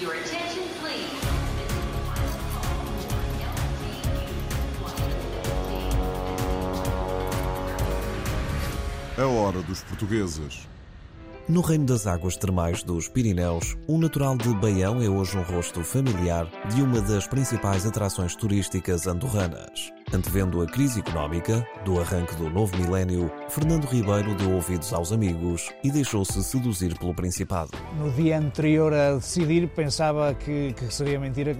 Your attention, please. A hora dos portugueses. No reino das águas termais dos Pirineus, um natural de Baião é hoje um rosto familiar de uma das principais atrações turísticas andorranas. Antevendo a crise económica, do arranque do novo milénio, Fernando Ribeiro deu ouvidos aos amigos e deixou-se seduzir pelo Principado. No dia anterior a decidir, pensava que, que seria mentira.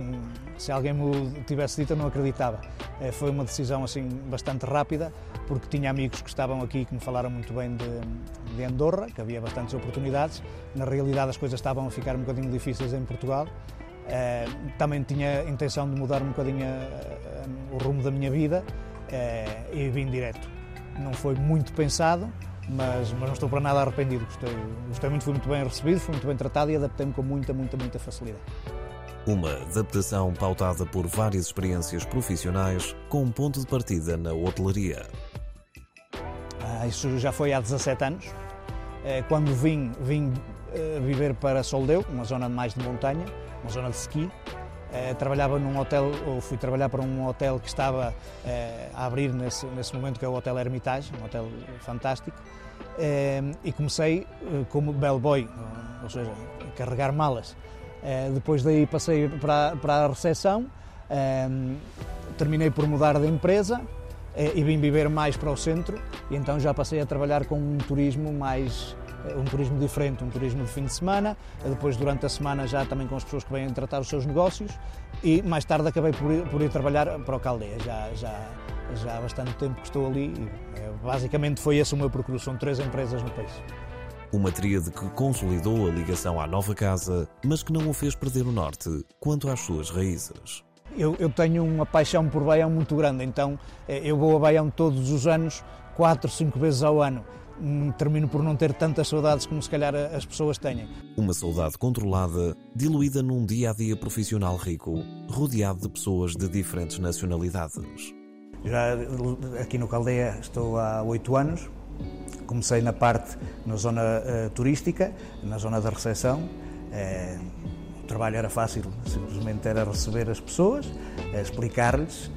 Se alguém me tivesse dito, eu não acreditava. Eh, Foi uma decisão assim bastante rápida, porque tinha amigos que estavam aqui que me falaram muito bem de, de Andorra, que havia bastantes oportunidades. Na realidade, as coisas estavam a ficar um bocadinho difíceis em Portugal. Eh, também tinha a intenção de mudar um bocadinho eh, o rumo da minha vida eh, e vim direto. Não foi muito pensado, mas, mas não estou para nada arrependido. Gostei, gostei muito, fui muito bem recebido, fui muito bem tratado e adaptei-me com muita, muita, muita facilidade. Uma adaptação pautada por várias experiências profissionais, com um ponto de partida na hotelaria. Ah, isso já foi há 17 anos. Eh, Quando vim, vim eh, viver para Soldeu, uma zona mais de montanha, uma zona de ski. Eh, Trabalhava num hotel, ou fui trabalhar para um hotel que estava eh, a abrir nesse, nesse momento, que é o Hotel Hermitage, um hotel fantástico. Eh, E comecei como bellboy, ou seja, carregar malas. Depois daí passei para, para a recepção, terminei por mudar de empresa e vim viver mais para o centro e então já passei a trabalhar com um turismo mais um turismo diferente, um turismo de fim de semana, eh, depois durante a semana já também com as pessoas que vêm tratar os seus negócios e mais tarde acabei por ir, por ir trabalhar para o Caldeia, já, já, já há bastante tempo que estou ali e eh, basicamente foi esse o meu percurso, são três empresas no país. Uma tríade que consolidou a ligação à nova casa, mas que não o fez perder o norte quanto às suas raízes. Eu, eu tenho uma paixão por Baião muito grande, então eh, eu vou a Baião todos os anos, quatro, cinco vezes ao ano. Hum, Termino por não ter tantas saudades como se calhar as pessoas têm. Uma saudade controlada, diluída num dia a dia profissional rico, rodeado de pessoas de diferentes nacionalidades. Já aqui no Caldeia estou há oito anos. Comecei na parte, na zona eh, turística, na zona da recepção. Eh, o trabalho era fácil, simplesmente era receber as pessoas, eh, explicar-lhes.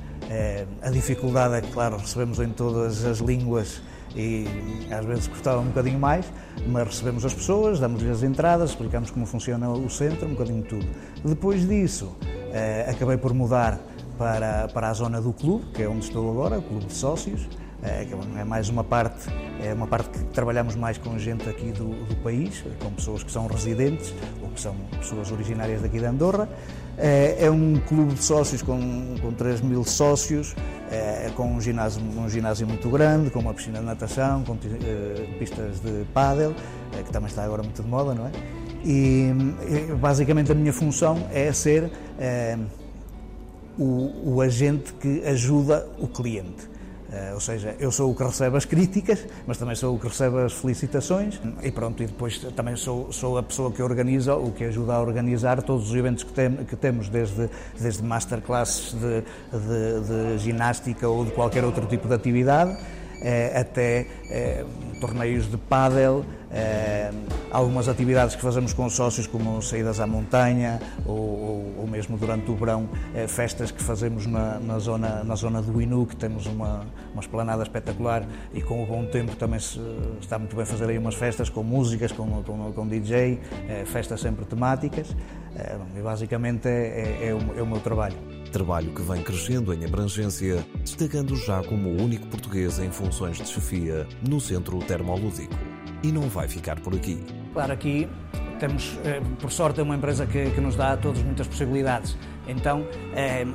A dificuldade é que, claro, recebemos em todas as línguas e às vezes custava um bocadinho mais, mas recebemos as pessoas, damos-lhes as entradas, explicamos como funciona o centro, um bocadinho tudo. Depois disso, eh, acabei por mudar para, para a zona do clube, que é onde estou agora, o clube de sócios, que é mais uma parte, é uma parte que trabalhamos mais com gente aqui do, do país, com pessoas que são residentes ou que são pessoas originárias daqui de Andorra. Eh, É um clube de sócios com, com 3 mil sócios, eh, com um ginásio, um ginásio muito grande, com uma piscina de natação, com eh, pistas de pádel, eh, que também está agora muito de moda, não é? E basicamente a minha função é ser eh, o, o agente que ajuda o cliente. Eh, ou seja, eu sou o que recebe as críticas, mas também sou o que recebe as felicitações. E pronto, e depois também sou, sou a pessoa que organiza, o que ajuda a organizar todos os eventos que, tem, que temos, desde, desde masterclasses de, de, de ginástica ou de qualquer outro tipo de atividade, até eh, torneios de pádel, eh, algumas atividades que fazemos com os sócios, como saídas à montanha, ou, ou, mesmo durante o verão, festas que fazemos na, na, zona, na zona do Inu, que temos uma, uma esplanada espetacular e com o bom tempo também se, está muito bem fazer aí umas festas com músicas, com, com, com DJ, festas sempre temáticas, e basicamente é, é, é, o, é o meu trabalho. Trabalho que vem crescendo em abrangência, destacando já como o único português em funções de chefia no centro termolúdico. E não vai ficar por aqui. Claro, aqui temos, eh, por sorte, é uma empresa que, que nos dá a todos muitas possibilidades. Então, eh,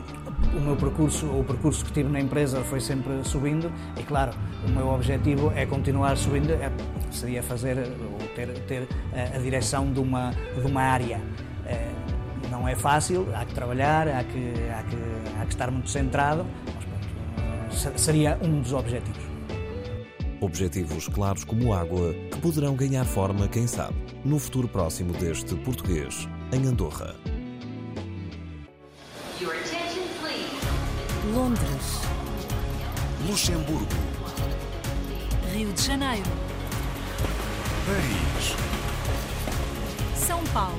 o meu percurso, o percurso que tive na empresa foi sempre subindo e, claro, o meu objetivo é continuar subindo, é, seria fazer ou ter, ter eh, a direção de uma, de uma área. Não é fácil, há que trabalhar, há que, há que, há que estar muito centrado, mas pronto, eh, seria um dos objetivos. Objetivos claros como água que poderão ganhar forma, quem sabe, no futuro próximo deste português, em Andorra. Your attention, please. Londres, Luxemburgo, Rio de Janeiro, Paris, São Paulo,